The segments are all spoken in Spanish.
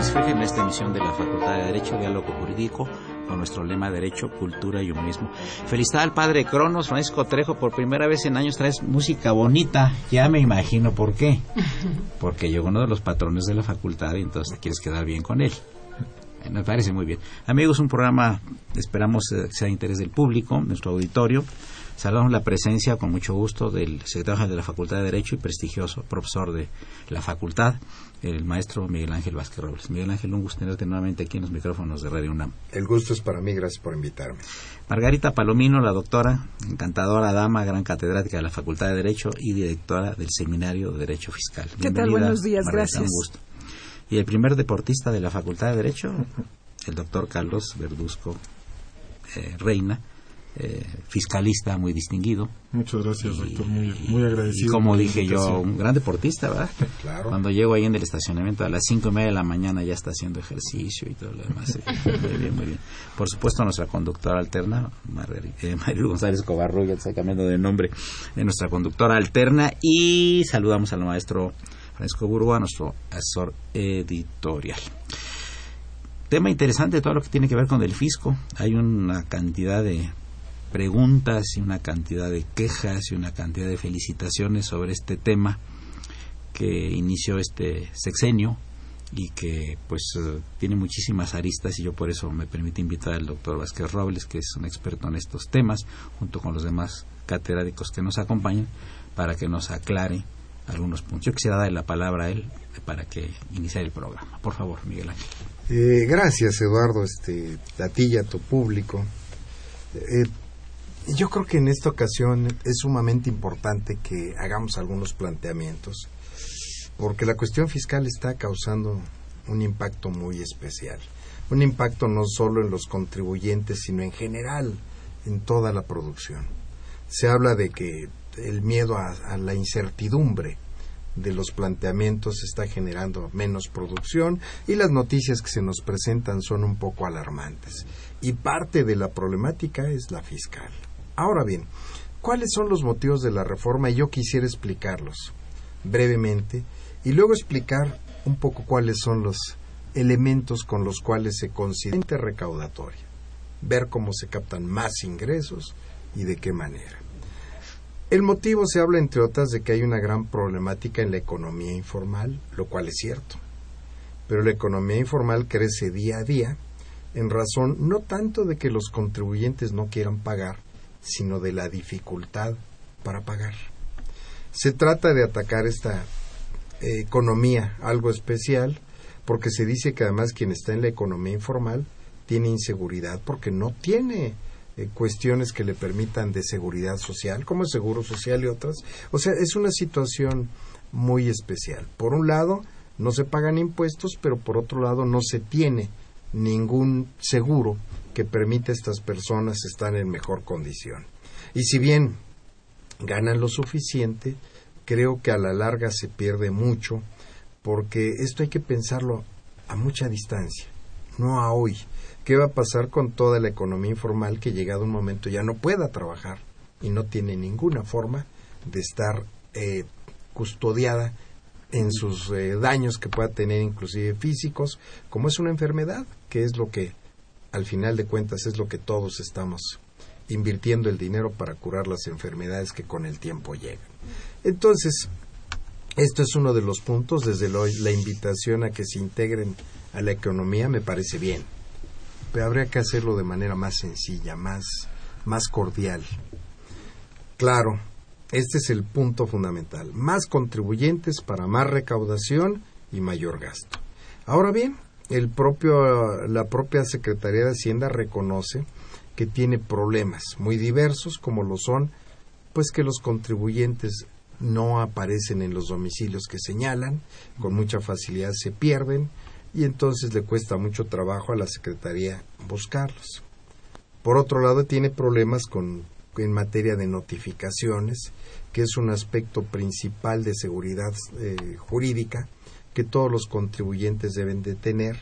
En esta emisión de la Facultad de Derecho, Diálogo Jurídico, con nuestro lema Derecho, Cultura y Humanismo. Felicidad al padre Cronos, Francisco Trejo, por primera vez en años traes música bonita. Ya me imagino por qué. Porque yo uno de los patrones de la facultad y entonces te quieres quedar bien con él. Me parece muy bien. Amigos, un programa, esperamos eh, sea de interés del público, nuestro auditorio. Saludamos la presencia con mucho gusto del secretario de la Facultad de Derecho y prestigioso profesor de la facultad, el maestro Miguel Ángel Vázquez Robles. Miguel Ángel, un gusto tenerte nuevamente aquí en los micrófonos de Radio UNAM. El gusto es para mí, gracias por invitarme. Margarita Palomino, la doctora, encantadora dama, gran catedrática de la Facultad de Derecho y directora del Seminario de Derecho Fiscal. ¿Qué tal? Buenos días, gracias. Un gusto. Y el primer deportista de la Facultad de Derecho, el doctor Carlos Verduzco eh, Reina, eh, fiscalista muy distinguido. Muchas gracias, doctor, muy, muy agradecido. Y como dije yo, un gran deportista, ¿verdad? Claro. Cuando llego ahí en el estacionamiento a las cinco y media de la mañana ya está haciendo ejercicio y todo lo demás. muy bien, muy bien. Por supuesto, nuestra conductora alterna, María eh, González Cobarro, ya está cambiando de nombre, es nuestra conductora alterna. Y saludamos al maestro Francisco Burgoa, nuestro asesor editorial. Tema interesante todo lo que tiene que ver con el fisco. Hay una cantidad de preguntas y una cantidad de quejas y una cantidad de felicitaciones sobre este tema que inició este sexenio y que pues eh, tiene muchísimas aristas y yo por eso me permito invitar al doctor Vázquez Robles que es un experto en estos temas junto con los demás catedráticos que nos acompañan para que nos aclare algunos puntos. Yo quisiera darle la palabra a él para que inicie el programa. Por favor, Miguel Ángel. Eh, gracias, Eduardo, este, a ti y a tu público. Eh, yo creo que en esta ocasión es sumamente importante que hagamos algunos planteamientos, porque la cuestión fiscal está causando un impacto muy especial. Un impacto no solo en los contribuyentes, sino en general en toda la producción. Se habla de que el miedo a, la incertidumbre de los planteamientos está generando menos producción y las noticias que se nos presentan son un poco alarmantes. Y parte de la problemática es la fiscal. Ahora bien, ¿cuáles son los motivos de la reforma? Y yo quisiera explicarlos brevemente y luego explicar un poco cuáles son los elementos con los cuales se considera recaudatoria, ver cómo se captan más ingresos y de qué manera. El motivo se habla, entre otras, de que hay una gran problemática en la economía informal, lo cual es cierto. Pero la economía informal crece día a día en razón no tanto de que los contribuyentes no quieran pagar, sino de la dificultad para pagar. Se trata de atacar esta eh, economía algo especial porque se dice que además quien está en la economía informal tiene inseguridad porque no tiene eh, cuestiones que le permitan de seguridad social, como el seguro social y otras. O sea, es una situación muy especial. Por un lado, no se pagan impuestos, pero por otro lado, no se tiene ningún seguro que permita a estas personas estar en mejor condición. Y si bien ganan lo suficiente, creo que a la larga se pierde mucho, porque esto hay que pensarlo a mucha distancia, no a hoy. ¿Qué va a pasar con toda la economía informal que llegado un momento ya no pueda trabajar y no tiene ninguna forma de estar eh, custodiada en sus eh, daños que pueda tener inclusive físicos, como es una enfermedad, que es lo que al final de cuentas es lo que todos estamos invirtiendo el dinero para curar las enfermedades que con el tiempo llegan. Entonces, esto es uno de los puntos, desde hoy la invitación a que se integren a la economía me parece bien, pero habría que hacerlo de manera más sencilla, más, más cordial. Claro, este es el punto fundamental. Más contribuyentes para más recaudación y mayor gasto. Ahora bien, el propio, la propia Secretaría de Hacienda reconoce que tiene problemas muy diversos, como lo son, pues que los contribuyentes no aparecen en los domicilios que señalan, con mucha facilidad se pierden y entonces le cuesta mucho trabajo a la Secretaría buscarlos. Por otro lado, tiene problemas con, en materia de notificaciones, que es un aspecto principal de seguridad eh, jurídica que todos los contribuyentes deben de tener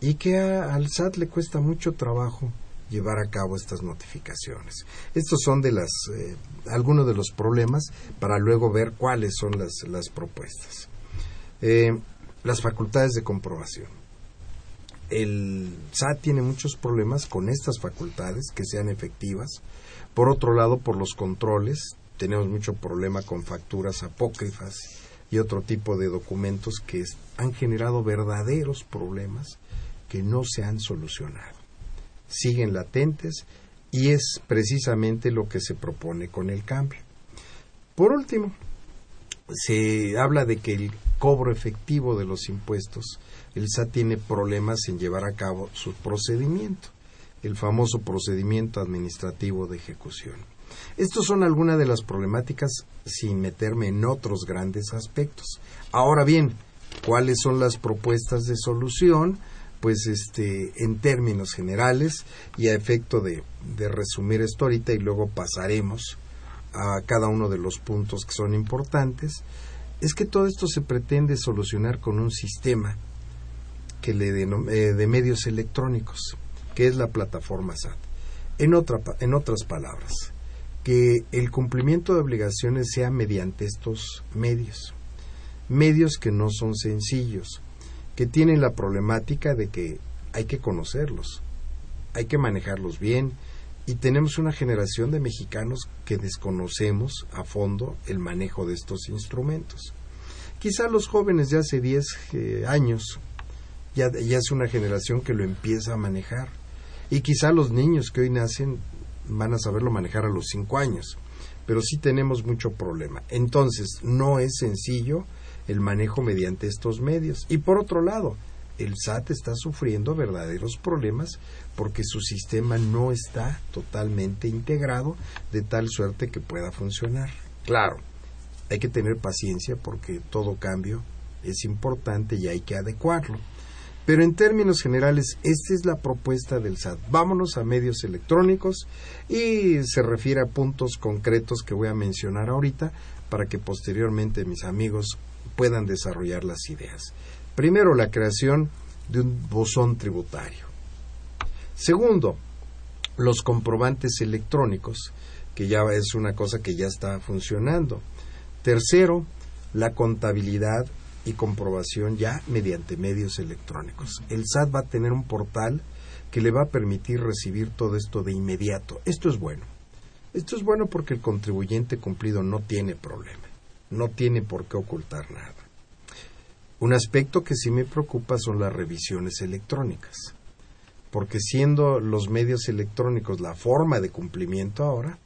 y que al SAT le cuesta mucho trabajo llevar a cabo estas notificaciones. Estos son de las eh, algunos de los problemas para luego ver cuáles son las, las propuestas. Eh, las facultades de comprobación. El SAT tiene muchos problemas con estas facultades que sean efectivas. Por otro lado, por los controles, tenemos mucho problema con facturas apócrifas y otro tipo de documentos que han generado verdaderos problemas que no se han solucionado. Siguen latentes y es precisamente lo que se propone con el cambio. Por último, se habla de que el cobro efectivo de los impuestos, el SAT tiene problemas en llevar a cabo su procedimiento, el famoso procedimiento administrativo de ejecución. Estos son algunas de las problemáticas sin meterme en otros grandes aspectos. Ahora bien, ¿cuáles son las propuestas de solución? Pues este, en términos generales y a efecto de, de resumir esto ahorita y luego pasaremos a cada uno de los puntos que son importantes, es que todo esto se pretende solucionar con un sistema que le eh, de medios electrónicos, que es la plataforma SAT. En, otra, en otras palabras, que el cumplimiento de obligaciones sea mediante estos medios. Medios que no son sencillos, que tienen la problemática de que hay que conocerlos, hay que manejarlos bien y tenemos una generación de mexicanos que desconocemos a fondo el manejo de estos instrumentos. Quizá los jóvenes de hace 10 eh, años ya, ya es una generación que lo empieza a manejar y quizá los niños que hoy nacen van a saberlo manejar a los cinco años, pero sí tenemos mucho problema. Entonces, no es sencillo el manejo mediante estos medios. Y por otro lado, el SAT está sufriendo verdaderos problemas porque su sistema no está totalmente integrado de tal suerte que pueda funcionar. Claro, hay que tener paciencia porque todo cambio es importante y hay que adecuarlo. Pero en términos generales, esta es la propuesta del SAT. Vámonos a medios electrónicos y se refiere a puntos concretos que voy a mencionar ahorita para que posteriormente mis amigos puedan desarrollar las ideas. Primero, la creación de un buzón tributario. Segundo, los comprobantes electrónicos, que ya es una cosa que ya está funcionando. Tercero, la contabilidad y comprobación ya mediante medios electrónicos. El SAT va a tener un portal que le va a permitir recibir todo esto de inmediato. Esto es bueno. Esto es bueno porque el contribuyente cumplido no tiene problema, no tiene por qué ocultar nada. Un aspecto que sí me preocupa son las revisiones electrónicas, porque siendo los medios electrónicos la forma de cumplimiento ahora,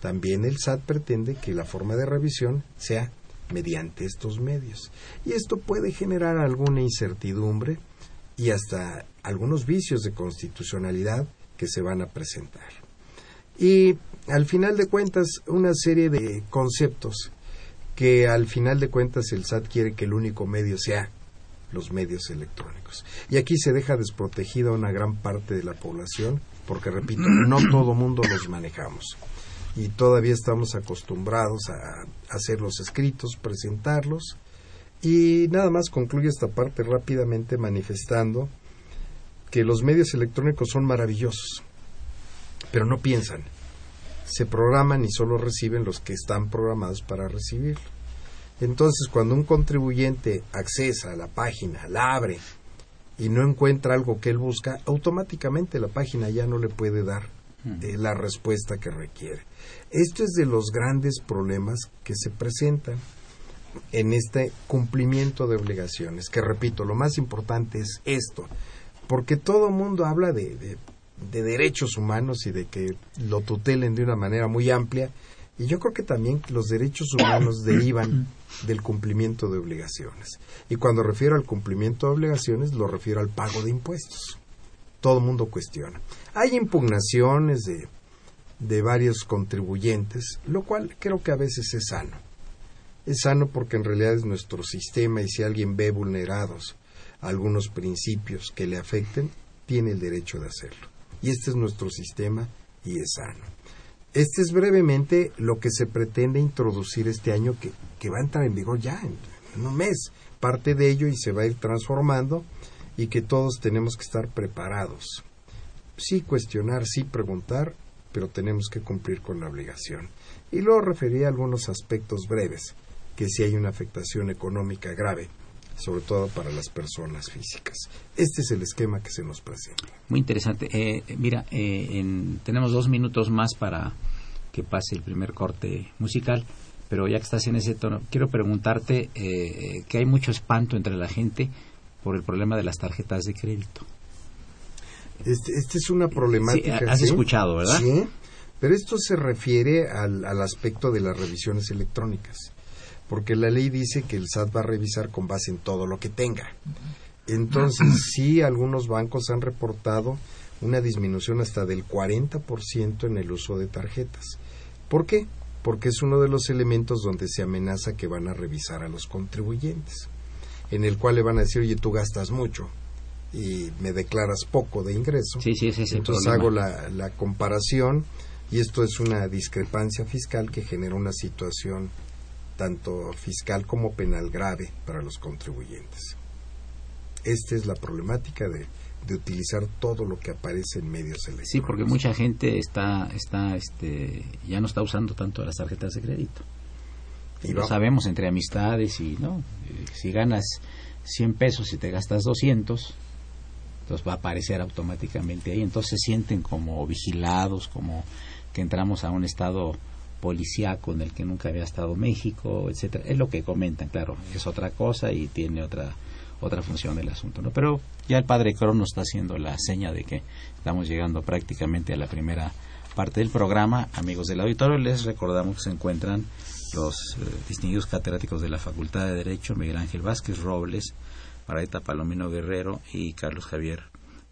también el SAT pretende que la forma de revisión sea mediante estos medios. Y esto puede generar alguna incertidumbre y hasta algunos vicios de constitucionalidad que se van a presentar. Y al final de cuentas, una serie de conceptos que al final de cuentas el SAT quiere que el único medio sea los medios electrónicos. Y aquí se deja desprotegida una gran parte de la población, porque repito, no todo mundo los manejamos. Y todavía estamos acostumbrados a hacer los escritos, presentarlos. Y nada más concluye esta parte rápidamente manifestando que los medios electrónicos son maravillosos, pero no piensan. Se programan y solo reciben los que están programados para recibirlo. Entonces, cuando un contribuyente accesa a la página, la abre y no encuentra algo que él busca, automáticamente la página ya no le puede dar eh, la respuesta que requiere. Esto es de los grandes problemas que se presentan en este cumplimiento de obligaciones, que repito, lo más importante es esto, porque todo mundo habla de derechos humanos y de que lo tutelen de una manera muy amplia, y yo creo que también los derechos humanos derivan del cumplimiento de obligaciones. Y cuando refiero al cumplimiento de obligaciones, lo refiero al pago de impuestos. Todo el mundo cuestiona. Hay impugnaciones de, de varios contribuyentes, lo cual creo que a veces es sano. Es sano porque en realidad es nuestro sistema y si alguien ve vulnerados algunos principios que le afecten, tiene el derecho de hacerlo. Y este es nuestro sistema y es sano. Este es brevemente lo que se pretende introducir este año que, que va a entrar en vigor ya en, un mes. Parte de ello y se va a ir transformando y que todos tenemos que estar preparados. Sí cuestionar, sí preguntar, pero tenemos que cumplir con la obligación. Y luego refería a algunos aspectos breves, que si hay una afectación económica grave, sobre todo para las personas físicas. Este es el esquema que se nos presenta. Muy interesante. Eh, mira, eh, tenemos dos minutos más para que pase el primer corte musical, pero ya que estás en ese tono, quiero preguntarte eh, que hay mucho espanto entre la gente por el problema de las tarjetas de crédito. Este, este es una problemática. Sí, has escuchado, ¿verdad? Sí, pero esto se refiere al aspecto de las revisiones electrónicas porque la ley dice que el SAT va a revisar con base en todo lo que tenga. Entonces, sí, algunos bancos han reportado una disminución hasta del 40% en el uso de tarjetas. ¿Por qué? Porque es uno de los elementos donde se amenaza que van a revisar a los contribuyentes, en el cual le van a decir, oye, tú gastas mucho y me declaras poco de ingreso. Sí, sí, sí, Entonces hago la, la comparación y esto es una discrepancia fiscal que genera una situación tanto fiscal como penal grave para los contribuyentes. Esta es la problemática de, de utilizar todo lo que aparece en medios electrónicos. Sí, porque mucha gente está, está, este, ya no está usando tanto las tarjetas de crédito. Y lo sabemos entre amistades y, ¿no? Eh, si ganas 100 pesos y te gastas 200, entonces va a aparecer automáticamente ahí. Entonces se sienten como vigilados, como que entramos a un estado policíaco en el que nunca había estado México, etcétera. Es lo que comentan, claro, es otra cosa y tiene otra otra función del asunto, ¿no? Pero ya el padre Crono está haciendo la seña de que estamos llegando prácticamente a la primera parte del programa. Amigos del auditorio, les recordamos que se encuentran los eh, distinguidos catedráticos de la Facultad de Derecho, Miguel Ángel Vázquez Robles, Paraita Palomino Guerrero y Carlos Javier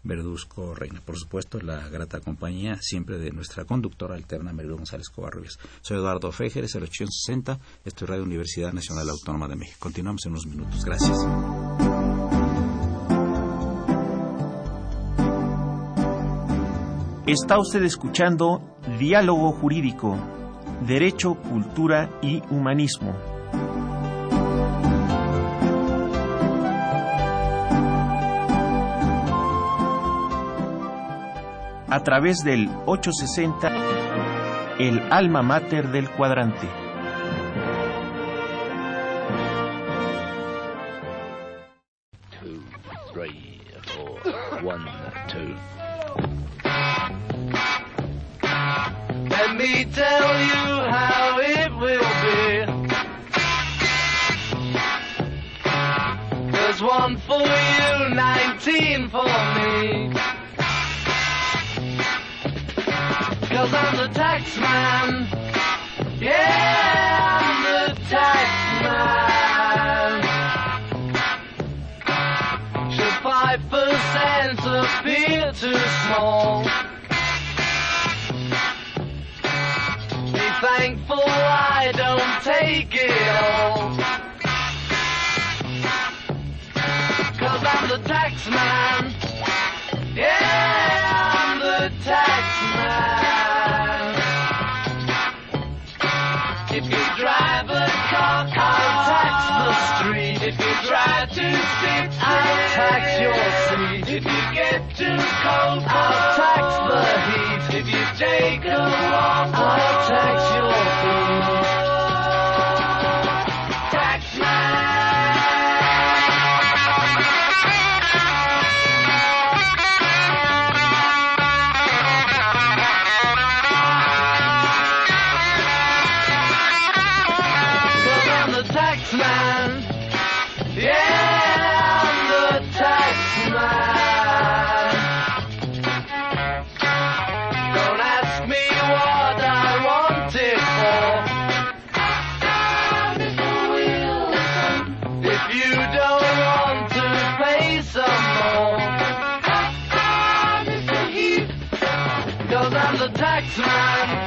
Verduzco Reina. Por supuesto, la grata compañía siempre de nuestra conductora alterna, María González Covarrubias. Soy Eduardo Fejeres, el 860, estoy Radio Universidad Nacional Autónoma de México. Continuamos en unos minutos. Gracias. Está usted escuchando Diálogo Jurídico, Derecho, Cultura y Humanismo. a través del 860, el alma mater del cuadrante. Let for you, 19 for me. Cause I'm the tax man. Yeah, I'm the tax man. Should five percent too street. Tax man.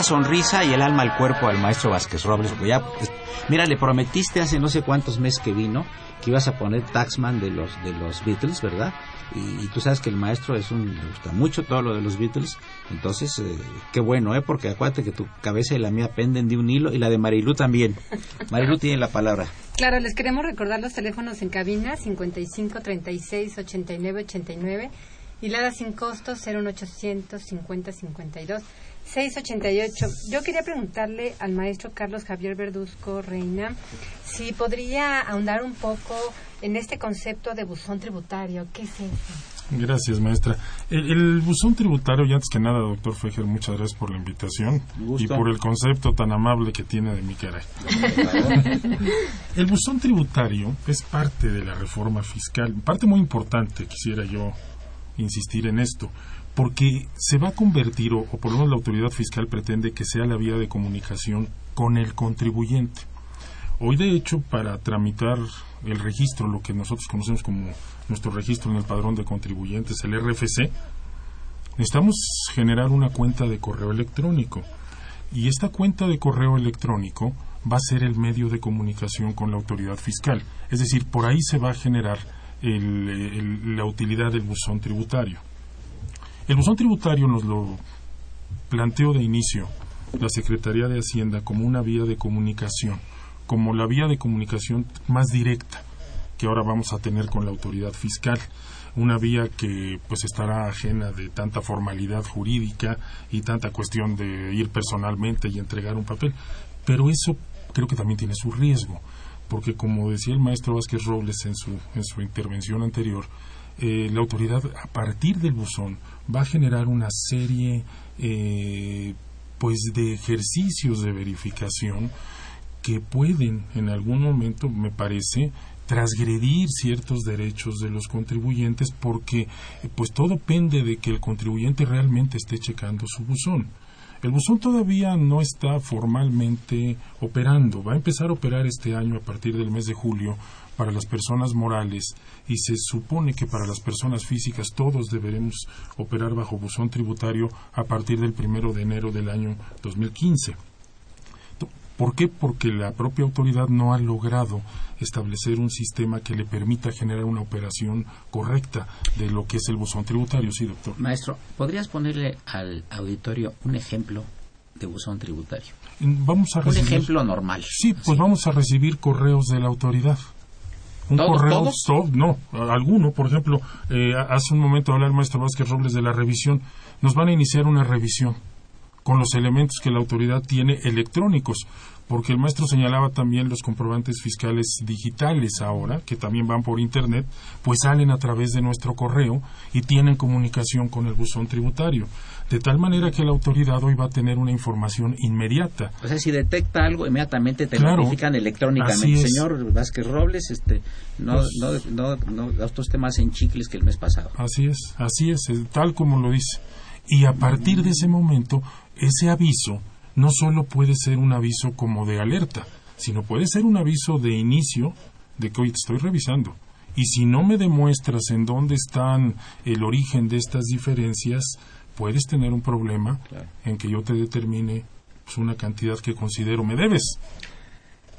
La sonrisa y el alma al cuerpo al maestro Vázquez Robles. porque ya, pues, mira, le prometiste hace no sé cuántos meses que vino que ibas a poner Taxman de los de los Beatles, ¿verdad? Y, y tú sabes que el maestro es un le gusta mucho todo lo de los Beatles, entonces eh, qué bueno, ¿eh? Porque acuérdate que tu cabeza y la mía penden de un hilo y la de Marilú también. Marilú tiene la palabra. Claro, les queremos recordar los teléfonos en cabina 55 36 89 89 y la da sin costo 01800 50 52 688. Yo quería preguntarle al maestro Carlos Javier Verduzco Reina si podría ahondar un poco en este concepto de buzón tributario. ¿Qué es eso? Gracias, maestra. El, el buzón tributario, y antes que nada, doctor Fejer, muchas gracias por la invitación y por el concepto tan amable que tiene de mi caray. el buzón tributario es parte de la reforma fiscal, parte muy importante, quisiera yo insistir en esto, porque se va a convertir, o, por lo menos la autoridad fiscal pretende que sea la vía de comunicación con el contribuyente. Hoy, de hecho, para tramitar el registro, lo que nosotros conocemos como nuestro registro en el padrón de contribuyentes, el RFC, necesitamos generar una cuenta de correo electrónico. Y esta cuenta de correo electrónico va a ser el medio de comunicación con la autoridad fiscal. Es decir, por ahí se va a generar el- la utilidad del buzón tributario. El buzón tributario nos lo planteó de inicio la Secretaría de Hacienda como una vía de comunicación, como la vía de comunicación más directa que ahora vamos a tener con la autoridad fiscal. Una vía que pues estará ajena de tanta formalidad jurídica y tanta cuestión de ir personalmente y entregar un papel. Pero eso creo que también tiene su riesgo porque como decía el maestro Vázquez Robles en su, en su intervención anterior eh, la autoridad a partir del buzón va a generar una serie eh, pues de ejercicios de verificación que pueden en algún momento me parece transgredir ciertos derechos de los contribuyentes porque pues todo pende de que el contribuyente realmente esté checando su buzón. El buzón todavía no está formalmente operando, va a empezar a operar este año a partir del mes de julio para las personas morales y se supone que para las personas físicas todos deberemos operar bajo buzón tributario a partir del primero de enero del año 2015. ¿Por qué? Porque la propia autoridad no ha logrado establecer un sistema que le permita generar una operación correcta de lo que es el buzón tributario. Sí, doctor. Maestro, ¿podrías ponerle al auditorio un ejemplo de buzón tributario? Vamos a Un recibir... ejemplo normal. Sí, pues vamos a recibir correos de la autoridad. Un ¿Todos, correo, todos? to- no, alguno, por ejemplo, eh, hace un momento hablaba el maestro Vázquez Robles de la revisión. Nos van a iniciar una revisión con los elementos que la autoridad tiene electrónicos, porque el maestro señalaba también los comprobantes fiscales digitales ahora, que también van por Internet, pues salen a través de nuestro correo y tienen comunicación con el buzón tributario, de tal manera que la autoridad hoy va a tener una información inmediata. O sea, si detecta algo, inmediatamente te Claro. notifican electrónicamente. Señor Vázquez Robles, este, no, Pues- no, no, no gastó usted más en chicles que el mes pasado. Así es, así es, tal como lo dice. Y a partir de ese momento, ese aviso no solo puede ser un aviso como de alerta, sino puede ser un aviso de inicio de que hoy te estoy revisando Y si no me demuestras en dónde están el origen de estas diferencias, puedes tener un problema en que yo te determine pues, una cantidad que considero me debes.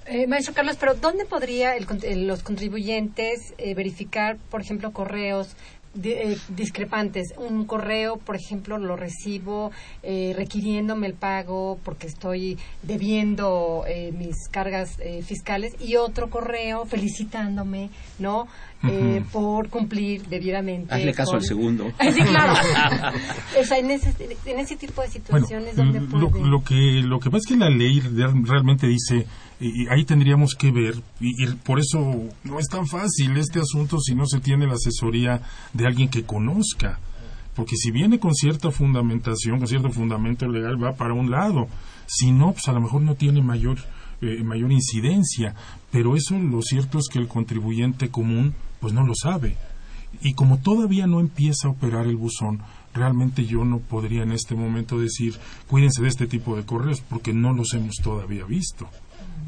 Eh, maestro Carlos, pero ¿dónde podría los contribuyentes eh, verificar, por ejemplo, correos eh, discrepantes. Un correo, por ejemplo, lo recibo eh, requiriéndome el pago porque estoy debiendo eh, mis cargas fiscales y otro correo felicitándome, ¿no? Por cumplir debidamente. Hazle caso al segundo. sí, claro. en, ese, tipo de situaciones donde lo, que lo que pasa es que la ley realmente dice y, ahí tendríamos que ver, y, por eso no es tan fácil este asunto si no se tiene la asesoría de alguien que conozca. Porque si viene con cierta fundamentación, con cierto fundamento legal, va para un lado. Si no, pues a lo mejor no tiene mayor, eh, mayor incidencia. Pero eso lo cierto es que el contribuyente común, pues no lo sabe. Y como todavía no empieza a operar el buzón, realmente yo no podría en este momento decir, cuídense de este tipo de correos, porque no los hemos todavía visto.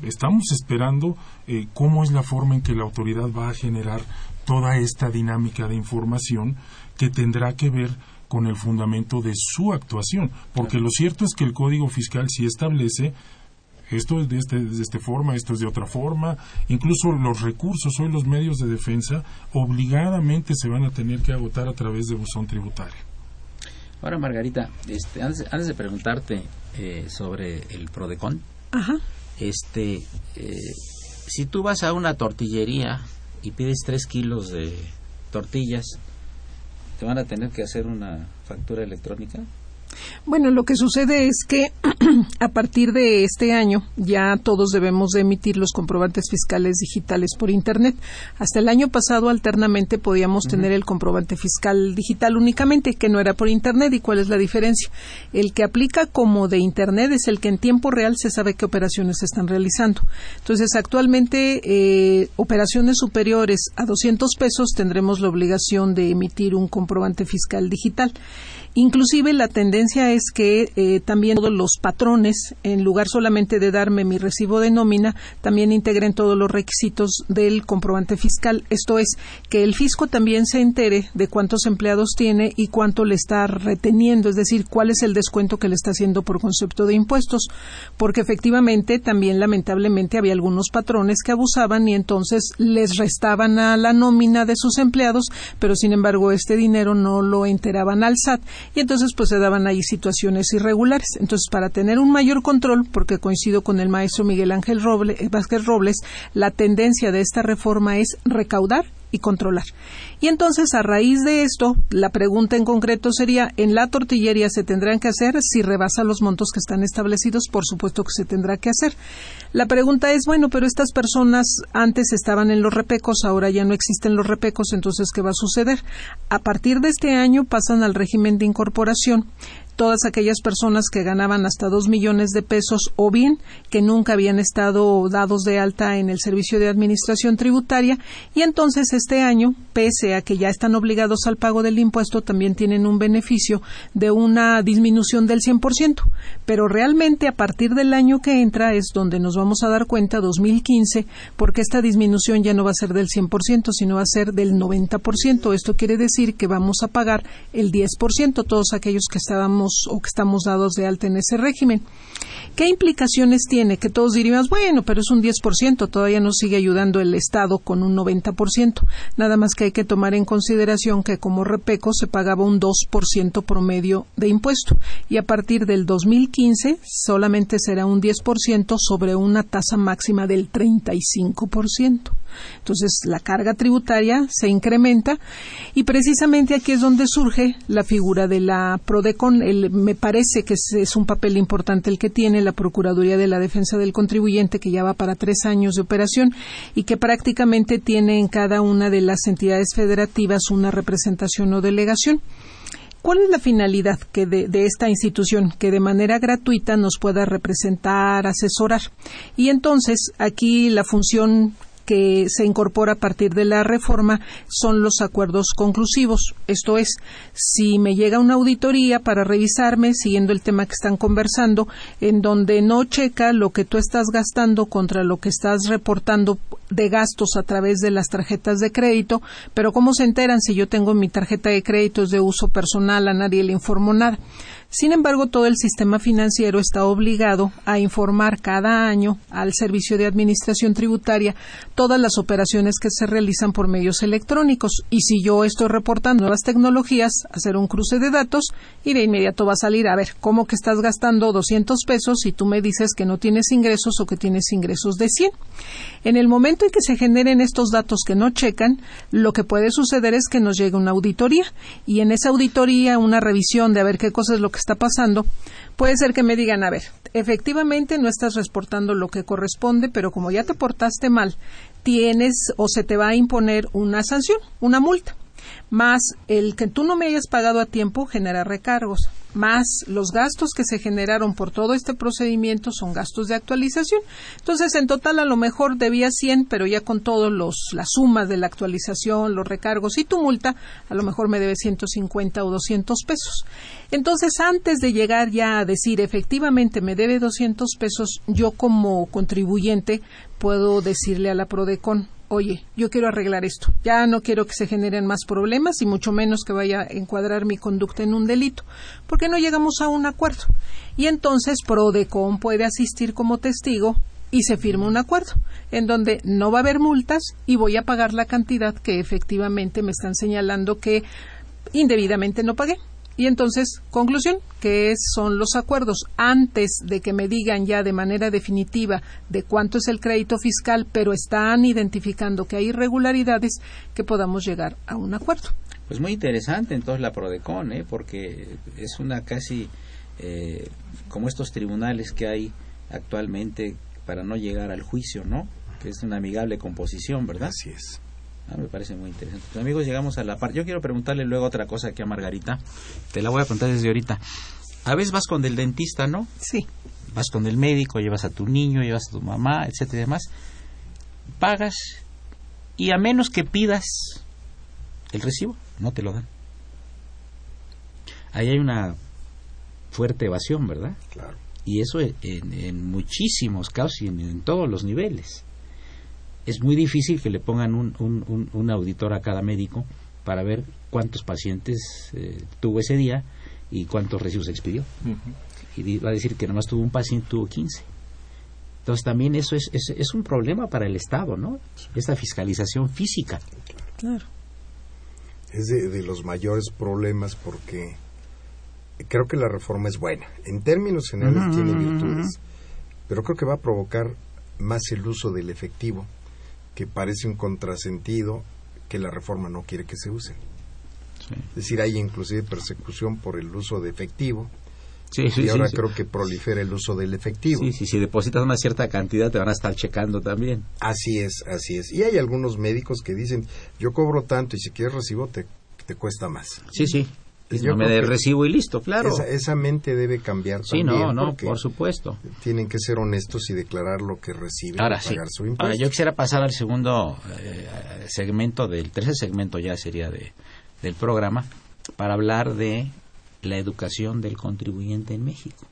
Estamos esperando eh, cómo es la forma en que la autoridad va a generar toda esta dinámica de información que tendrá que ver con el fundamento de su actuación, porque lo cierto es que el Código Fiscal sí establece esto es de, este, de esta forma, esto es de otra forma, incluso los recursos, hoy los medios de defensa, obligadamente se van a tener que agotar a través de buzón tributario. Ahora, Margarita, este, antes, de preguntarte eh, sobre el PRODECON, Ajá este, eh, si tú vas a una tortillería y pides tres kilos de tortillas, ¿te van a tener que hacer una factura electrónica? Bueno, lo que sucede es que a partir de este año ya todos debemos de emitir los comprobantes fiscales digitales por Internet. Hasta el año pasado alternamente podíamos tener el comprobante fiscal digital únicamente, que no era por Internet. ¿Y cuál es la diferencia? El que aplica como de Internet es el que en tiempo real se sabe qué operaciones se están realizando. Entonces, actualmente eh, operaciones superiores a 200 pesos tendremos la obligación de emitir un comprobante fiscal digital. Inclusive la tendencia es que eh, también todos los patrones, en lugar solamente de darme mi recibo de nómina, también integren todos los requisitos del comprobante fiscal. Esto es, que el fisco también se entere de cuántos empleados tiene y cuánto le está reteniendo, es decir, cuál es el descuento que le está haciendo por concepto de impuestos, porque efectivamente también lamentablemente había algunos patrones que abusaban y entonces les restaban a la nómina de sus empleados, pero sin embargo este dinero no lo enteraban al SAT y entonces pues se daban ahí situaciones irregulares. Entonces, para tener un mayor control, porque coincido con el maestro Miguel Ángel Roble, eh, Vázquez Robles, la tendencia de esta reforma es recaudar y controlar. Y entonces, a raíz de esto, la pregunta en concreto sería, ¿en la tortillería se tendrán que hacer? Si rebasa los montos que están establecidos, por supuesto que se tendrá que hacer. La pregunta es, bueno, pero estas personas antes estaban en los repecos, ahora ya no existen los repecos, entonces, ¿qué va a suceder? A partir de este año pasan al régimen de incorporación todas aquellas personas que ganaban hasta dos millones de pesos o bien que nunca habían estado dados de alta en el servicio de administración tributaria y entonces este año, pese a que ya están obligados al pago del impuesto, también tienen un beneficio de una disminución del 100%. Pero realmente a partir del año que entra es donde nos vamos a dar cuenta, 2015, porque esta disminución ya no va a ser del 100%, sino va a ser del 90%. Esto quiere decir que vamos a pagar el 10%, todos aquellos que estábamos o que estamos dados de alta en ese régimen. ¿Qué implicaciones tiene? Que todos diríamos, bueno, pero es un 10%, todavía nos sigue ayudando el Estado con un 90%. Nada más que hay que tomar en consideración que como repeco se pagaba un 2% promedio de impuesto y a partir del 2015 solamente será un 10% sobre una tasa máxima del 35%. Entonces, la carga tributaria se incrementa y precisamente aquí es donde surge la figura de la PRODECON. me parece que es, un papel importante el que tiene la Procuraduría de la Defensa del Contribuyente, que ya va para tres años de operación y que prácticamente tiene en cada una de las entidades federativas una representación o delegación. ¿Cuál es la finalidad que de, de, esta institución? Que de manera gratuita nos pueda representar, asesorar. Y entonces aquí la función que se incorpora a partir de la reforma son los acuerdos conclusivos. Esto es, si me llega una auditoría para revisarme, siguiendo el tema que están conversando, en donde no checa lo que tú estás gastando contra lo que estás reportando de gastos a través de las tarjetas de crédito, pero ¿cómo se enteran si yo tengo mi tarjeta de crédito de uso personal, a nadie le informo nada? Sin embargo, todo el sistema financiero está obligado a informar cada año al Servicio de Administración Tributaria todas las operaciones que se realizan por medios electrónicos. Y si yo estoy reportando nuevas tecnologías, hacer un cruce de datos y de inmediato va a salir, a ver, ¿cómo que estás gastando 200 pesos y tú me dices que no tienes ingresos o que tienes ingresos de 100? En el momento que se generen estos datos que no checan, lo que puede suceder es que nos llegue una auditoría. Y en esa auditoría una revisión de a ver qué cosa es lo que está pasando, puede ser que me digan, a ver, efectivamente no estás reportando lo que corresponde, pero como ya te portaste mal, tienes o se te va a imponer una sanción, una multa más el que tú no me hayas pagado a tiempo genera recargos, más los gastos que se generaron por todo este procedimiento son gastos de actualización. Entonces, en total a lo mejor debía 100, pero ya con todos los las sumas de la actualización, los recargos y tu multa, a lo mejor me debe 150 o 200 pesos. Entonces, antes de llegar ya a decir efectivamente me debe 200 pesos, yo como contribuyente puedo decirle a la Prodecon, oye, yo quiero arreglar esto, ya no quiero que se generen más problemas y mucho menos que vaya a encuadrar mi conducta en un delito, porque no llegamos a un acuerdo. Y entonces Prodecon puede asistir como testigo y se firma un acuerdo en donde no va a haber multas y voy a pagar la cantidad que efectivamente me están señalando que indebidamente no pagué. Y entonces, conclusión, que son los acuerdos antes de que me digan ya de manera definitiva de cuánto es el crédito fiscal, pero están identificando que hay irregularidades, que podamos llegar a un acuerdo. Pues muy interesante entonces la Prodecon, ¿eh? porque es una casi eh, como estos tribunales que hay actualmente para no llegar al juicio, ¿no? Que es una amigable composición, ¿verdad? Así es. Ah, me parece muy interesante. Pues, amigos, llegamos a la parte. Yo quiero preguntarle luego otra cosa aquí a Margarita. Te la voy a preguntar desde ahorita. A veces vas con el dentista, ¿no? Sí. Vas con el médico, llevas a tu niño, llevas a tu mamá, etcétera y demás. Pagas y a menos que pidas el recibo, no te lo dan. Ahí hay una fuerte evasión, ¿verdad? Claro. Y eso en, muchísimos casos y en todos los niveles es muy difícil que le pongan un, un, un, auditor a cada médico para ver cuántos pacientes eh, tuvo ese día y cuántos recibos expidió. Y va a decir que nomás tuvo un paciente, tuvo 15. Entonces también eso es, es, es un problema para el Estado, ¿no? Esta fiscalización física. Claro. Es de, de los mayores problemas porque creo que la reforma es buena. En términos generales tiene virtudes, pero creo que va a provocar más el uso del efectivo que parece un contrasentido que la reforma no quiere que se use. Es decir, hay inclusive persecución por el uso de efectivo. y ahora creo que prolifera el uso del efectivo. Sí, sí, si depositas una cierta cantidad te van a estar checando también. Así es, así es. Y hay algunos médicos que dicen, yo cobro tanto y si quieres recibo te, te cuesta más. Sí, sí no me recibo y listo, claro. Esa, mente debe cambiar sí, no, no, por supuesto. Tienen que ser honestos y declarar lo que reciben Ahora, y pagar su impuesto. Ahora, yo quisiera pasar al segundo eh, segmento, del tercer segmento ya sería de, del programa, para hablar de la educación del contribuyente en México.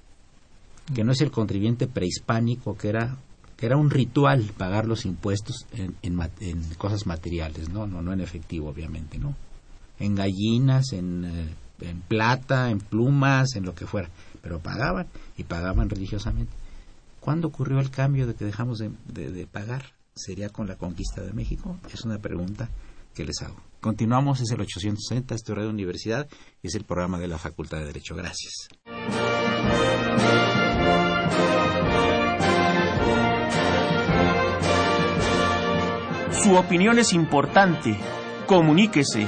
Que no es el contribuyente prehispánico, que era que era un ritual pagar los impuestos en, en, en cosas materiales, ¿no? ¿no? No en efectivo, obviamente, ¿no? En gallinas, en eh, en plata, en plumas, en lo que fuera, pero pagaban y pagaban religiosamente. ¿Cuándo ocurrió el cambio de que dejamos de, pagar? ¿Sería con la conquista de México? Es una pregunta que les hago. Continuamos, es el 860, esto es Universidad y es el programa de la Facultad de Derecho. Gracias. Su opinión es importante. Comuníquese.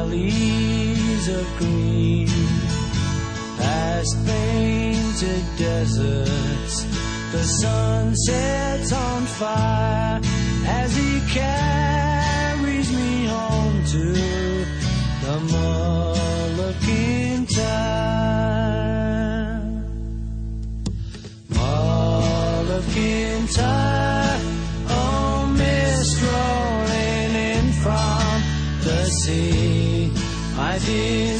Valleys of green past painted deserts. The sun sets on fire as he carries me home to the Mull of Kintyre. Mull is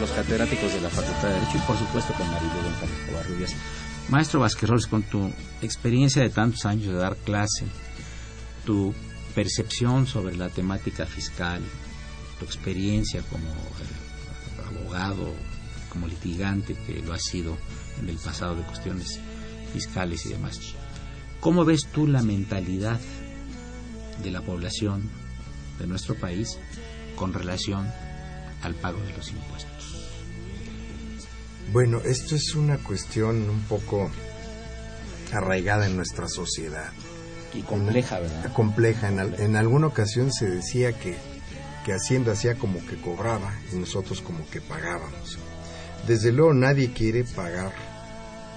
los catedráticos de la Facultad de Derecho y por supuesto con Maribel González Covarrubias. Maestro Vázquez con tu experiencia de tantos años de dar clase, tu percepción sobre la temática fiscal, tu experiencia como eh, abogado, como litigante que lo ha sido en el pasado de cuestiones fiscales y demás. ¿Cómo ves tú la mentalidad de la población de nuestro país con relación al pago de los impuestos? Bueno, esto es una cuestión un poco arraigada en nuestra sociedad. Y compleja, ¿verdad? Compleja. En, al- en alguna ocasión se decía que, que Hacienda hacía como que cobraba y nosotros como que pagábamos. Desde luego nadie quiere pagar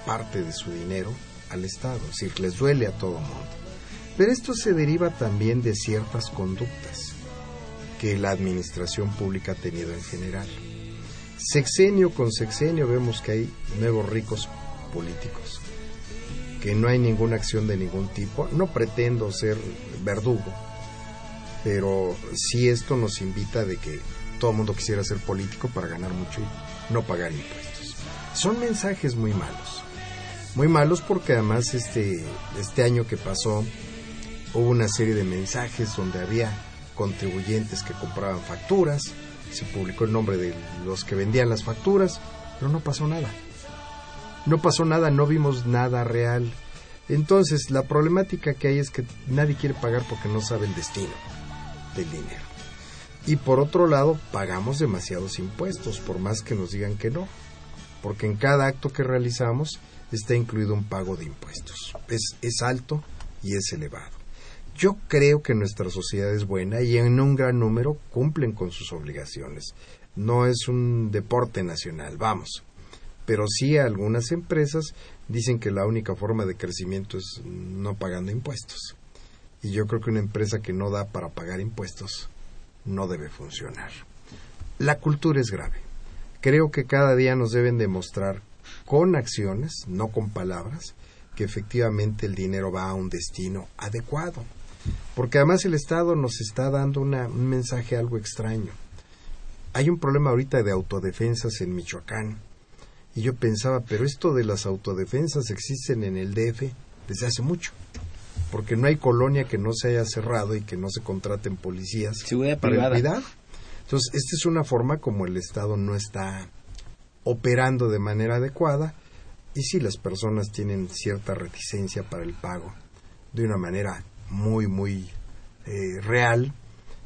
parte de su dinero al Estado, es decir, les duele a todo mundo. Pero esto se deriva también de ciertas conductas que la administración pública ha tenido en general. Sexenio con sexenio vemos que hay nuevos ricos políticos, que no hay ninguna acción de ningún tipo. No pretendo ser verdugo, pero sí esto nos invita de que todo el mundo quisiera ser político para ganar mucho y no pagar impuestos. Son mensajes muy malos. Muy malos porque además este, este año que pasó hubo una serie de mensajes donde había contribuyentes que compraban facturas, se publicó el nombre de los que vendían las facturas, pero no pasó nada. No pasó nada, no vimos nada real. Entonces, la problemática que hay es que nadie quiere pagar porque no sabe el destino del dinero. Y por otro lado, pagamos demasiados impuestos, por más que nos digan que no. Porque en cada acto que realizamos está incluido un pago de impuestos. Es, es alto y es elevado. Yo creo que nuestra sociedad es buena y en un gran número cumplen con sus obligaciones. No es un deporte nacional, vamos. Pero sí algunas empresas dicen que la única forma de crecimiento es no pagando impuestos. Y yo creo que una empresa que no da para pagar impuestos no debe funcionar. La cultura es grave. Creo que cada día nos deben demostrar con acciones, no con palabras, que efectivamente el dinero va a un destino adecuado. Porque además el Estado nos está dando una, un mensaje algo extraño. Hay un problema ahorita de autodefensas en Michoacán. Y yo pensaba, pero esto de las autodefensas existen en el DF desde hace mucho. porque no hay colonia que no se haya cerrado y que no se contraten policías Seguridad para privada. Entonces, esta es una forma como el Estado no está operando de manera adecuada y si las personas tienen cierta reticencia para el pago de una manera muy, muy eh, real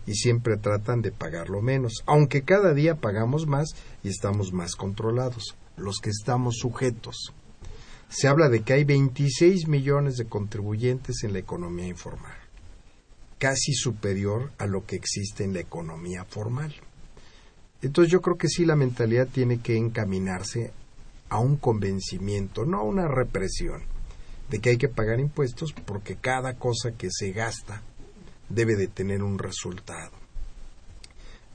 y siempre tratan de pagarlo menos, aunque cada día pagamos más y estamos más controlados, los que estamos sujetos. Se habla de que hay 26 millones de contribuyentes en la economía informal, casi superior a lo que existe en la economía formal. Entonces yo creo que sí la mentalidad tiene que encaminarse a un convencimiento, no a una represión, de que hay que pagar impuestos porque cada cosa que se gasta debe de tener un resultado.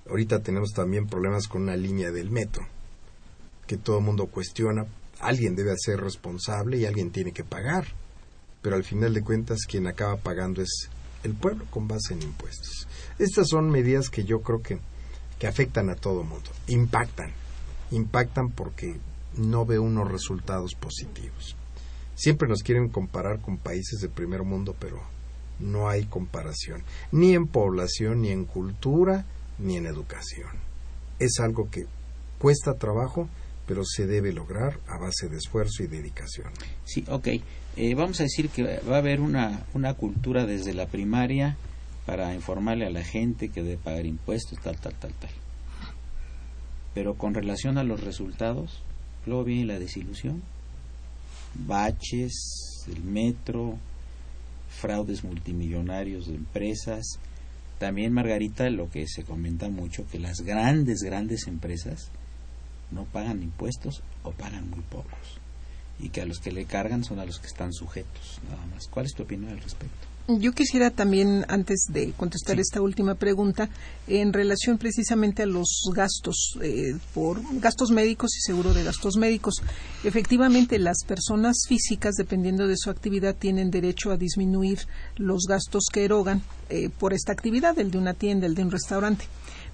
Ahorita tenemos también problemas con una línea del metro, que todo el mundo cuestiona, alguien debe ser responsable y alguien tiene que pagar, pero al final de cuentas quien acaba pagando es el pueblo con base en impuestos. Estas son medidas que yo creo que, que afectan a todo el mundo, impactan, impactan porque no ve unos resultados positivos. Siempre nos quieren comparar con países del primer mundo, pero no hay comparación, ni en población, ni en cultura, ni en educación. Es algo que cuesta trabajo, pero se debe lograr a base de esfuerzo y dedicación. Sí, ok. Eh, vamos a decir que va a haber una, una cultura desde la primaria para informarle a la gente que debe pagar impuestos, tal, tal, tal, tal. Pero con relación a los resultados, luego viene la desilusión, baches, el metro, fraudes multimillonarios de empresas. También, Margarita, lo que se comenta mucho, que las grandes, grandes empresas no pagan impuestos o pagan muy pocos. Y que a los que le cargan son a los que están sujetos, nada más. ¿Cuál es tu opinión al respecto? Yo quisiera también, antes de contestar Sí. esta última pregunta, en relación precisamente a los gastos eh, por gastos médicos y seguro de gastos médicos. Efectivamente, las personas físicas, dependiendo de su actividad, tienen derecho a disminuir los gastos que erogan eh, por esta actividad, el de una tienda, el de un restaurante.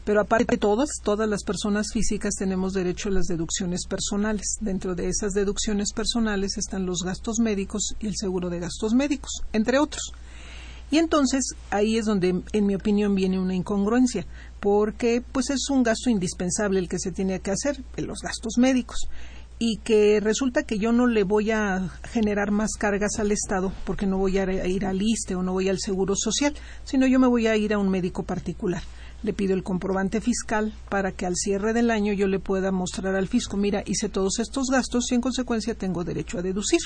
Pero aparte todas, todas las personas físicas tenemos derecho a las deducciones personales. Dentro de esas deducciones personales están los gastos médicos y el seguro de gastos médicos, entre otros. Y entonces ahí es donde, en mi opinión, viene una incongruencia, porque pues es un gasto indispensable el que se tiene que hacer, los gastos médicos, y que resulta que yo no le voy a generar más cargas al Estado porque no voy a ir al ISTE o no voy al Seguro Social, sino yo me voy a ir a un médico particular. Le pido el comprobante fiscal para que al cierre del año yo le pueda mostrar al fisco, mira, hice todos estos gastos y en consecuencia tengo derecho a deducir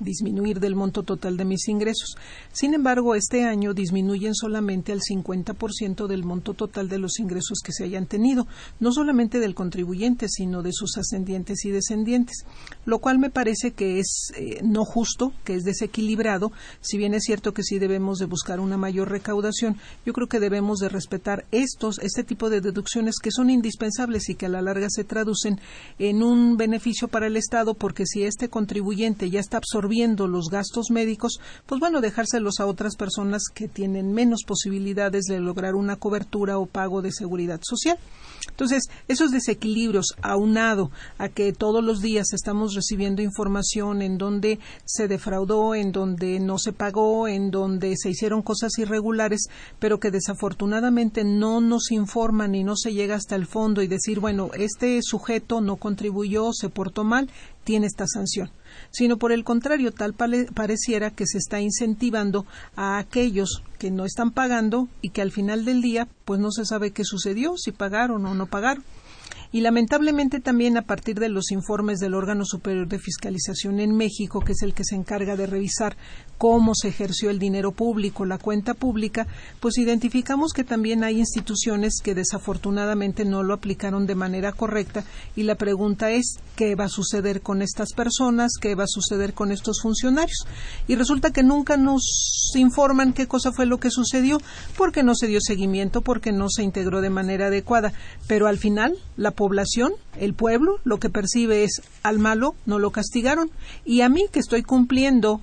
disminuir del monto total de mis ingresos. Sin embargo, este año disminuyen solamente al 50% del monto total de los ingresos que se hayan tenido, no solamente del contribuyente, sino de sus ascendientes y descendientes, lo cual me parece que es eh, no justo, que es desequilibrado, si bien es cierto que sí debemos de buscar una mayor recaudación, yo creo que debemos de respetar estos, este tipo de deducciones que son indispensables y que a la larga se traducen en un beneficio para el Estado, porque si este contribuyente ya está absorbiendo los gastos médicos, pues bueno, dejárselos a otras personas que tienen menos posibilidades de lograr una cobertura o pago de seguridad social. Entonces, esos desequilibrios, aunado a que todos los días estamos recibiendo información en donde se defraudó, en donde no se pagó, en donde se hicieron cosas irregulares, pero que desafortunadamente no nos informan y no se llega hasta el fondo y decir, bueno, este sujeto no contribuyó, se portó mal, tiene esta sanción sino por el contrario, tal pareciera que se está incentivando a aquellos que no están pagando y que al final del día pues no se sabe qué sucedió, si pagaron o no pagaron. Y lamentablemente también a partir de los informes del órgano superior de fiscalización en México, que es el que se encarga de revisar cómo se ejerció el dinero público, la cuenta pública, pues identificamos que también hay instituciones que desafortunadamente no lo aplicaron de manera correcta y la pregunta es qué va a suceder con estas personas, qué va a suceder con estos funcionarios. Y resulta que nunca nos informan qué cosa fue lo que sucedió, porque no se dio seguimiento, porque no se integró de manera adecuada. Pero al final, la población, el pueblo, lo que percibe es al malo no lo castigaron. Y a mí que estoy cumpliendo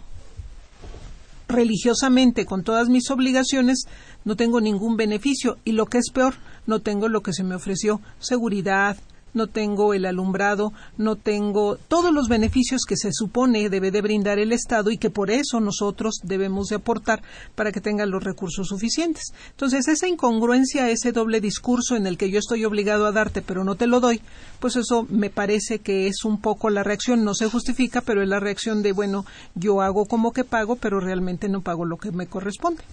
religiosamente con todas mis obligaciones no tengo ningún beneficio. Y lo que es peor no tengo lo que se me ofreció seguridad no tengo el alumbrado, no tengo todos los beneficios que se supone debe de brindar el Estado y que por eso nosotros debemos de aportar para que tengan los recursos suficientes. Entonces, esa incongruencia, ese doble discurso en el que yo estoy obligado a darte pero no te lo doy, pues eso me parece que es un poco la reacción, no se justifica, pero es la reacción de, bueno, yo hago como que pago, pero realmente no pago lo que me corresponde.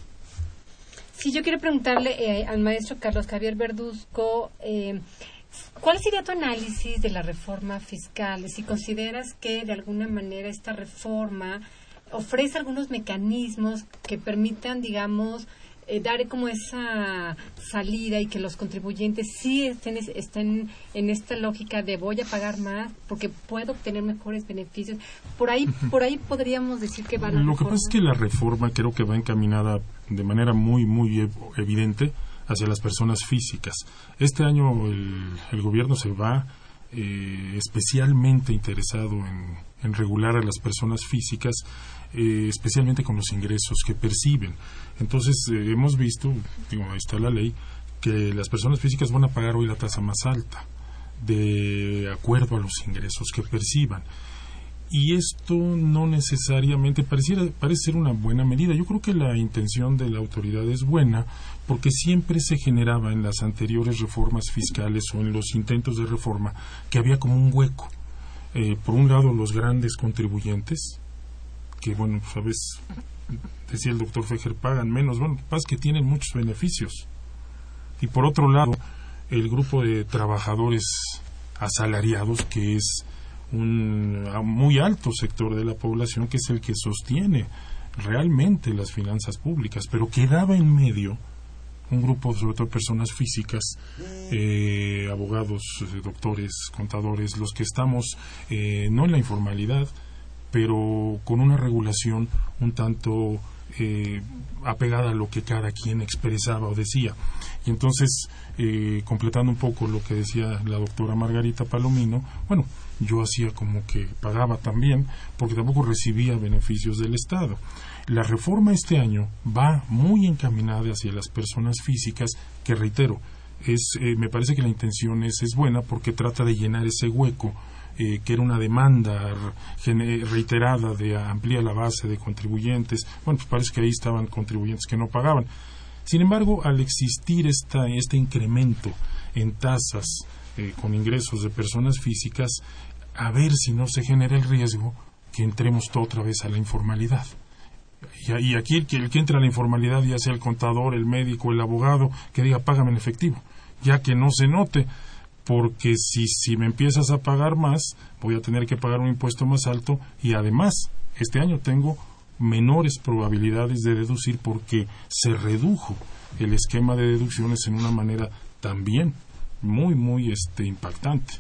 Sí, yo quiero preguntarle eh, al maestro Carlos Javier Verduzco, eh, ¿cuál sería tu análisis de la reforma fiscal? Si consideras que de alguna manera esta reforma ofrece algunos mecanismos que permitan, digamos, eh, dar como esa salida y que los contribuyentes sí estén, estén en esta lógica de voy a pagar más porque puedo obtener mejores beneficios. Por ahí, por ahí podríamos decir que van a Lo que pasa es que la reforma creo que va encaminada de manera muy, muy evidente hacia las personas físicas. Este año el, gobierno se va eh, especialmente interesado en, regular a las personas físicas eh, especialmente con los ingresos que perciben. Entonces, eh, hemos visto, digo, ahí está la ley, que las personas físicas van a pagar hoy la tasa más alta, de acuerdo a los ingresos que perciban. Y esto no necesariamente pareciera, parece ser una buena medida. Yo creo que la intención de la autoridad es buena porque siempre se generaba en las anteriores reformas fiscales o en los intentos de reforma que había como un hueco. Eh, por un lado, los grandes contribuyentes, que, bueno, sabes, decía el doctor Fejer, pagan menos. Bueno, pasa que tienen muchos beneficios. Y por otro lado, el grupo de trabajadores asalariados, que es un muy alto sector de la población, que es el que sostiene realmente las finanzas públicas, pero quedaba en medio un grupo, sobre todo personas físicas, eh, abogados, eh, doctores, contadores, los que estamos eh, no en la informalidad, pero con una regulación un tanto eh, apegada a lo que cada quien expresaba o decía. Y entonces, eh, completando un poco lo que decía la doctora Margarita Palomino, bueno, yo hacía como que pagaba también, porque tampoco recibía beneficios del Estado. La reforma este año va muy encaminada hacia las personas físicas, que reitero, es, eh, me parece que la intención es, es buena porque trata de llenar ese hueco eh, que era una demanda reiterada de ampliar la base de contribuyentes. Bueno, pues parece que ahí estaban contribuyentes que no pagaban. Sin embargo, al existir esta, este incremento en tasas eh, con ingresos de personas físicas, a ver si no se genera el riesgo que entremos otra vez a la informalidad. Y, aquí el que, el que entra a la informalidad, ya sea el contador, el médico, el abogado, que diga págame en efectivo, ya que no se note porque si, si me empiezas a pagar más, voy a tener que pagar un impuesto más alto y además este año tengo menores probabilidades de deducir porque se redujo el esquema de deducciones en una manera también muy muy este impactante.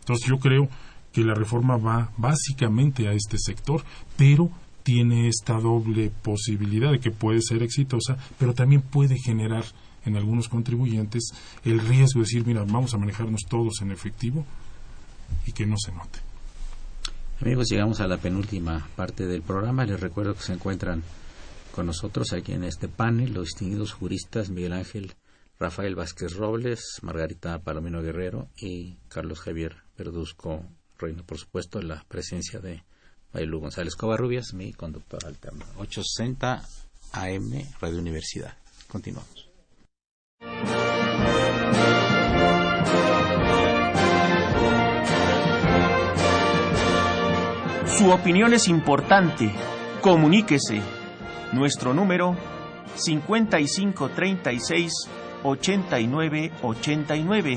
Entonces yo creo que la reforma va básicamente a este sector, pero tiene esta doble posibilidad de que puede ser exitosa, pero también puede generar en algunos contribuyentes el riesgo de decir, mira, vamos a manejarnos todos en efectivo y que no se note. Amigos, llegamos a la penúltima parte del programa. Les recuerdo que se encuentran con nosotros aquí en este panel los distinguidos juristas Miguel Ángel Rafael Vázquez Robles, Margarita Palomino Guerrero y Carlos Javier Verduzco Por supuesto, la presencia de Bailu González Covarrubias, mi conductor alterno. 860 AM Radio Universidad. Continuamos. Su opinión es importante. Comuníquese. Nuestro número 5536 8989.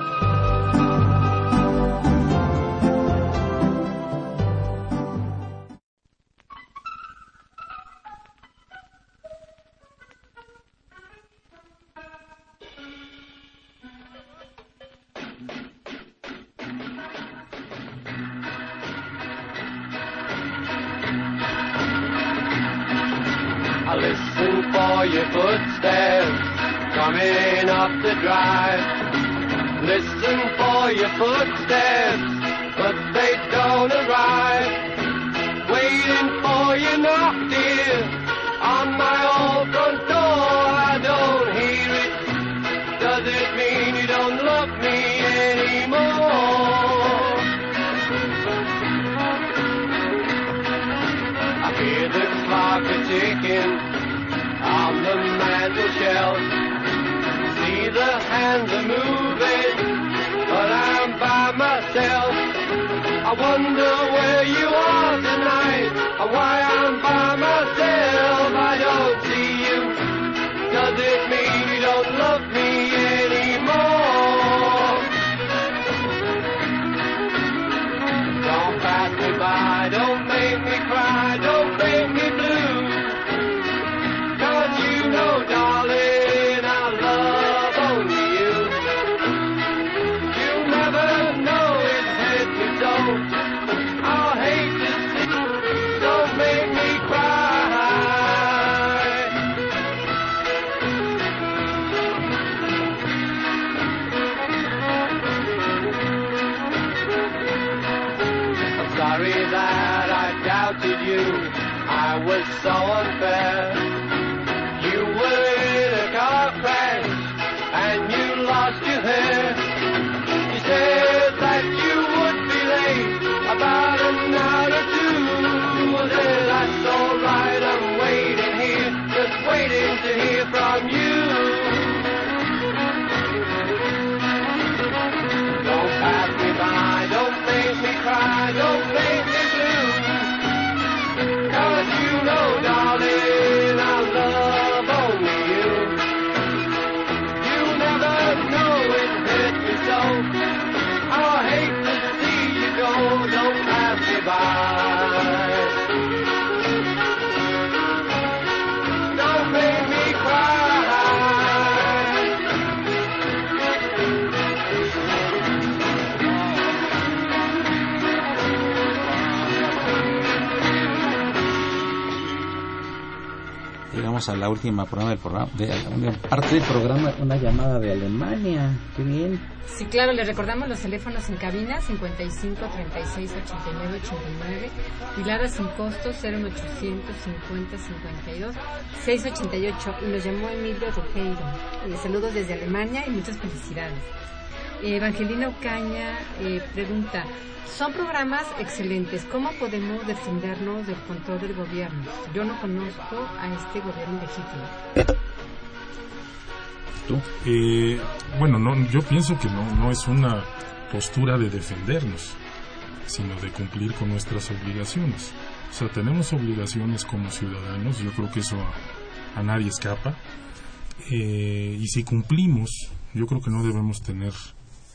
Drive. Listen for your footsteps, but they don't arrive. A la última programa del programa, de, una parte del programa, una llamada de Alemania. Qué bien. Sí, claro, les recordamos los teléfonos en cabina 55 36 89 89 y sin costo 0800 50 52 688 y nos llamó Emilio Rojeiro. Eh, saludos desde Alemania y muchas felicidades. Evangelina Ocaña eh, pregunta, son programas excelentes, ¿cómo podemos defendernos del control del gobierno? Yo no conozco a este gobierno legítimo. Eh, bueno, no, yo pienso que no, no es una postura de defendernos, sino de cumplir con nuestras obligaciones. O sea, tenemos obligaciones como ciudadanos, yo creo que eso a, a nadie escapa. Eh, y si cumplimos, yo creo que no debemos tener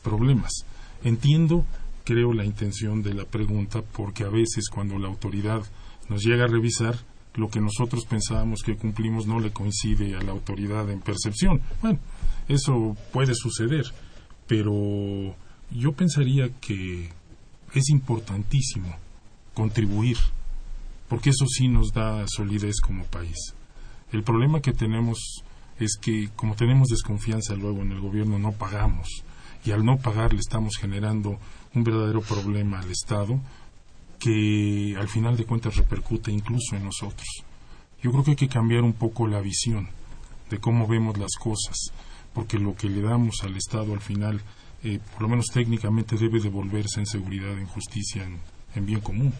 problemas. Entiendo, creo, la intención de la pregunta, porque a veces cuando la autoridad nos llega a revisar, lo que nosotros pensábamos que cumplimos no le coincide a la autoridad en percepción. Bueno, eso puede suceder, pero yo pensaría que es importantísimo contribuir, porque eso sí nos da solidez como país. El problema que tenemos es que como tenemos desconfianza luego en el gobierno no pagamos y al no pagar le estamos generando un verdadero problema al Estado que al final de cuentas repercute incluso en nosotros. Yo creo que hay que cambiar un poco la visión de cómo vemos las cosas, porque lo que le damos al Estado al final, eh, por lo menos técnicamente, debe devolverse en seguridad, en justicia, en, en bien común.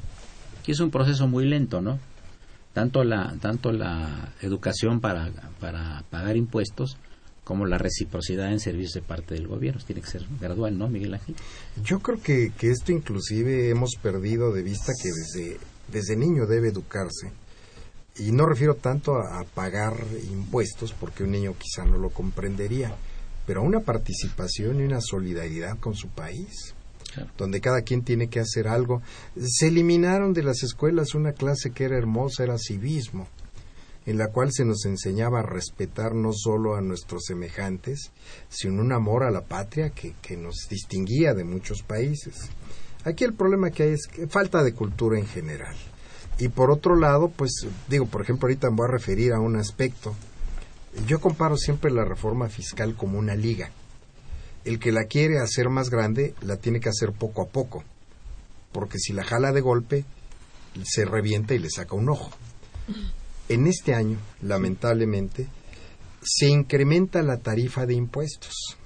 Y es un proceso muy lento, ¿no? Tanto la, tanto la educación para, para pagar impuestos como la reciprocidad en servicios de parte del gobierno. Tiene que ser gradual, ¿no, Miguel Ángel? Yo creo que, que esto inclusive hemos perdido de vista que desde, desde niño debe educarse. Y no refiero tanto a, a pagar impuestos, porque un niño quizá no lo comprendería, pero a una participación y una solidaridad con su país, donde cada quien tiene que hacer algo. Se eliminaron de las escuelas una clase que era hermosa, era civismo en la cual se nos enseñaba a respetar no solo a nuestros semejantes, sino un amor a la patria que, que nos distinguía de muchos países. Aquí el problema que hay es que falta de cultura en general. Y por otro lado, pues digo, por ejemplo, ahorita me voy a referir a un aspecto. Yo comparo siempre la reforma fiscal como una liga. El que la quiere hacer más grande la tiene que hacer poco a poco. porque si la jala de golpe, se revienta y le saca un ojo. En este año, lamentablemente, se incrementa la tarifa de impuestos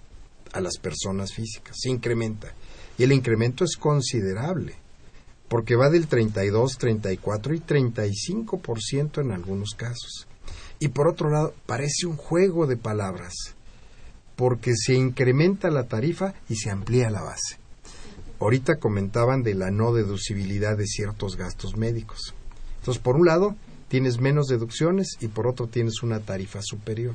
a las personas físicas, se incrementa. Y el incremento es considerable, porque va del 32, 34 y 35% en algunos casos. Y por otro lado, parece un juego de palabras, porque se incrementa la tarifa y se amplía la base. Ahorita comentaban de la no deducibilidad de ciertos gastos médicos. Entonces, por un lado, tienes menos deducciones y por otro tienes una tarifa superior.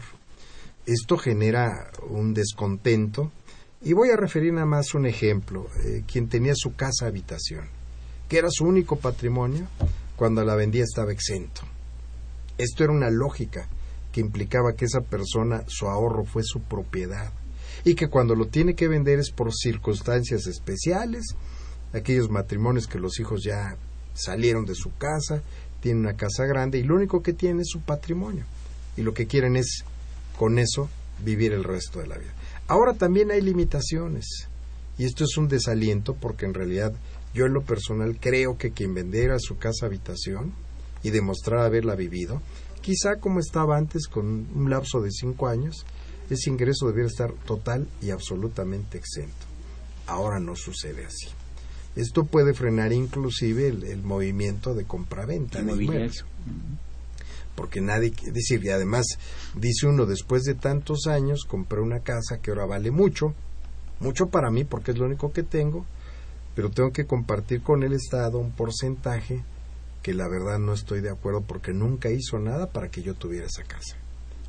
Esto genera un descontento y voy a referir nada más un ejemplo. Eh, quien tenía su casa habitación, que era su único patrimonio, cuando la vendía estaba exento. Esto era una lógica que implicaba que esa persona, su ahorro fue su propiedad y que cuando lo tiene que vender es por circunstancias especiales, aquellos matrimonios que los hijos ya salieron de su casa, tienen una casa grande y lo único que tienen es su patrimonio y lo que quieren es con eso vivir el resto de la vida. Ahora también hay limitaciones y esto es un desaliento porque en realidad yo en lo personal creo que quien vendiera su casa habitación y demostrar haberla vivido, quizá como estaba antes con un lapso de cinco años, ese ingreso debiera estar total y absolutamente exento. Ahora no sucede así. Esto puede frenar inclusive el, movimiento de compraventa de inmuebles. Porque nadie, es decir, y además dice uno, después de tantos años compré una casa que ahora vale mucho, mucho para mí porque es lo único que tengo, pero tengo que compartir con el Estado un porcentaje que la verdad no estoy de acuerdo porque nunca hizo nada para que yo tuviera esa casa.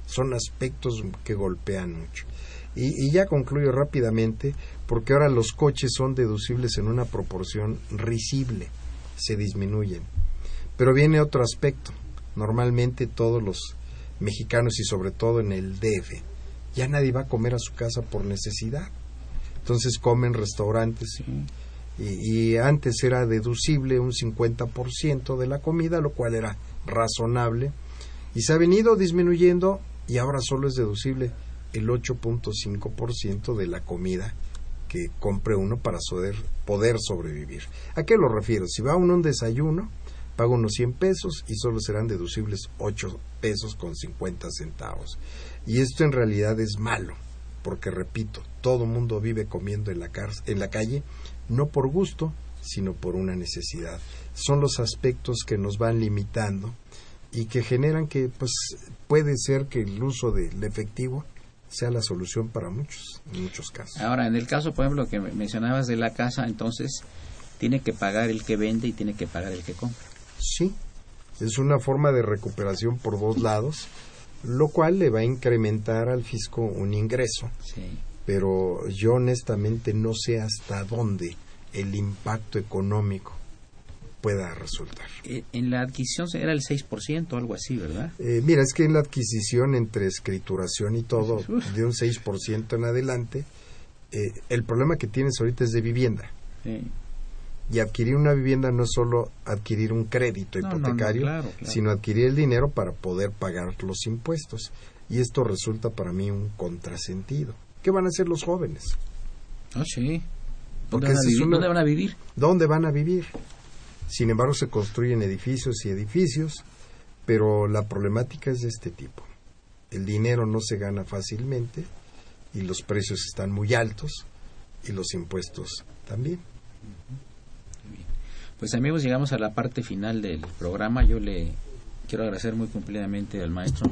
Son aspectos que golpean mucho. Y, ya concluyo rápidamente, porque ahora los coches son deducibles en una proporción risible, se disminuyen. Pero viene otro aspecto. Normalmente todos los mexicanos y sobre todo en el DF, ya nadie va a comer a su casa por necesidad. Entonces comen restaurantes y, y antes era deducible un 50% de la comida, lo cual era razonable y se ha venido disminuyendo y ahora solo es deducible el 8.5% de la comida que compre uno para poder, sobrevivir. ¿A qué lo refiero? Si va uno a un desayuno, paga unos 100 pesos y solo serán deducibles 8 pesos con 50 centavos. Y esto en realidad es malo, porque repito, todo mundo vive comiendo en la, en la calle, no por gusto, sino por una necesidad. Son los aspectos que nos van limitando y que generan que pues puede ser que el uso del efectivo sea la solución para muchos, en muchos casos. Ahora, en el caso, por ejemplo, que mencionabas de la casa, entonces tiene que pagar el que vende y tiene que pagar el que compra. Sí, es una forma de recuperación por dos lados, lo cual le va a incrementar al fisco un ingreso. Sí. Pero yo honestamente no sé hasta dónde el impacto económico pueda resultar. Eh, en la adquisición era el 6%, algo así, ¿verdad? Eh, mira, es que en la adquisición entre escrituración y todo, de un 6% en adelante, eh, el problema que tienes ahorita es de vivienda. Y adquirir una vivienda no es solo adquirir un crédito hipotecario, sino adquirir el dinero para poder pagar los impuestos. Y esto resulta para mí un contrasentido. ¿Qué van a hacer los jóvenes? Ah, sí. ¿Dónde, ¿Dónde van a vivir? ¿Dónde van a vivir? Sin embargo, se construyen edificios y edificios, pero la problemática es de este tipo. El dinero no se gana fácilmente y los precios están muy altos y los impuestos también. Pues amigos, llegamos a la parte final del programa. Yo le quiero agradecer muy cumplidamente al maestro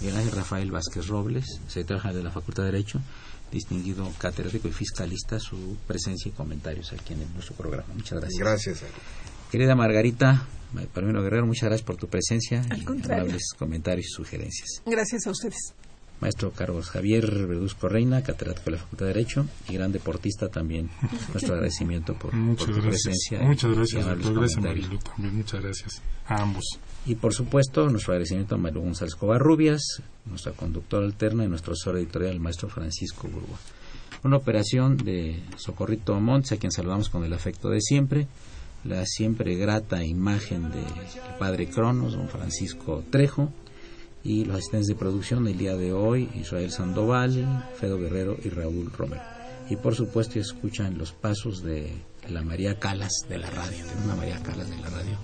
Miguel Rafael Vázquez Robles, secretario de la Facultad de Derecho, distinguido catedrático y fiscalista, su presencia y comentarios aquí en nuestro programa. Muchas gracias. Gracias. Querida Margarita, Palomino Guerrero, muchas gracias por tu presencia y amables comentarios y sugerencias. Gracias a ustedes. Maestro Carlos Javier Verduzco Reina, catedrático de la Facultad de Derecho y gran deportista también. Nuestro agradecimiento por, tu presencia. Muchas gracias, también. Muchas gracias a ambos. Y por supuesto, nuestro agradecimiento a Mario González Covarrubias, nuestra conductora alterna y nuestro asesor editorial, el maestro Francisco Burgua. Una operación de Socorrito Montes, a quien saludamos con el afecto de siempre la siempre grata imagen del padre Cronos, don Francisco Trejo, y los asistentes de producción el día de hoy, Israel Sandoval, Fedo Guerrero y Raúl Romero. Y por supuesto escuchan los pasos de la María Calas de la radio. Tengo una María Calas de la radio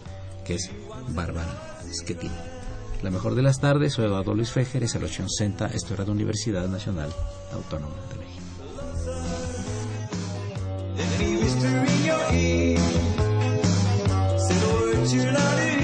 que es Bárbara Schettini. La mejor de las tardes, soy Eduardo Luis Fejer, es el 860, esto es Radio Universidad Nacional Autónoma de México. tonight.